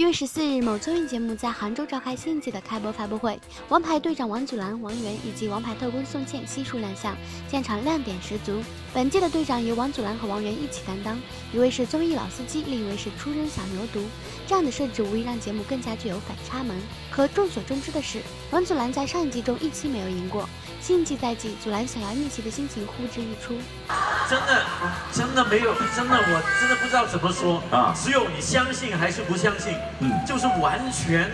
一月十四日，某综艺节目在杭州召开新一季的开播发布会，王牌队长王祖蓝、王源以及王牌特工宋茜悉数亮相，现场亮点十足。本季的队长由王祖蓝和王源一起担当，一位是综艺老司机，另一位是出身小牛犊，这样的设置无疑让节目更加具有反差萌。可众所周知的是，王祖蓝在上一季中一期没有赢过，新一季在即，祖蓝想要逆袭的心情呼之欲出。真的，真的没有，真的，我真的不知道怎么说啊！只有你相信还是不相信？嗯，就是完全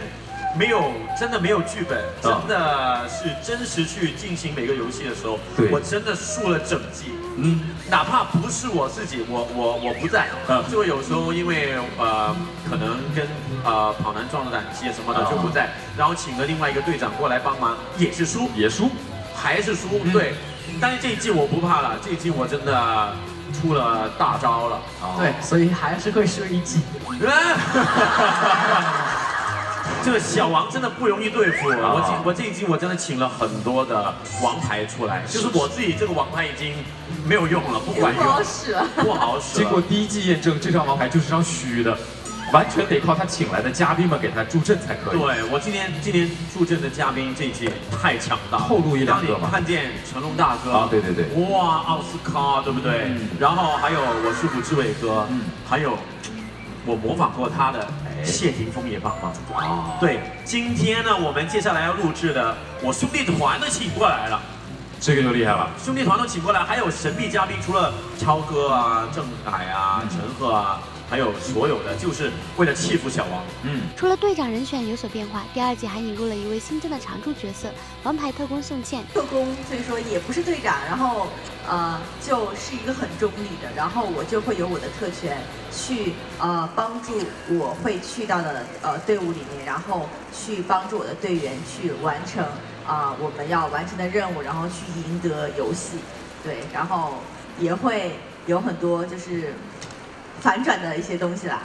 没有，真的没有剧本，真的是真实去进行每个游戏的时候，我真的输了整季。嗯，哪怕不是我自己，我我我不在，嗯，就有时候因为呃，可能跟呃跑男撞了胆机什么的就不在，然后请了另外一个队长过来帮忙，也是输，也输，还是输，对。但是这一季我不怕了，这一季我真的出了大招了。对，所以还是会输一季。这个小王真的不容易对付。我这我这一季我真的请了很多的王牌出来，就是我自己这个王牌已经没有用了，不管用，不好使，不好使。经过第一季验证，这张王牌就是张虚的。完全得靠他请来的嘉宾们给他助阵才可以。对我今天今天助阵的嘉宾这一届太强大，透露一两个嘛。看见成龙大哥啊，对对对，哇，奥斯卡对不对？然后还有我师傅志伟哥，还有我模仿过他的谢霆锋也帮忙。啊，对，今天呢，我们接下来要录制的，我兄弟团都请过来了，这个就厉害了。兄弟团都请过来，还有神秘嘉宾，除了超哥啊、郑恺啊、陈赫啊。还有所有的，就是为了欺负小王。嗯，除了队长人选有所变化，第二季还引入了一位新增的常驻角色——王牌特工宋茜。特工，所以说也不是队长，然后呃，就是一个很中立的，然后我就会有我的特权，去呃帮助我会去到的呃队伍里面，然后去帮助我的队员去完成啊我们要完成的任务，然后去赢得游戏。对，然后也会有很多就是。反转的一些东西啦。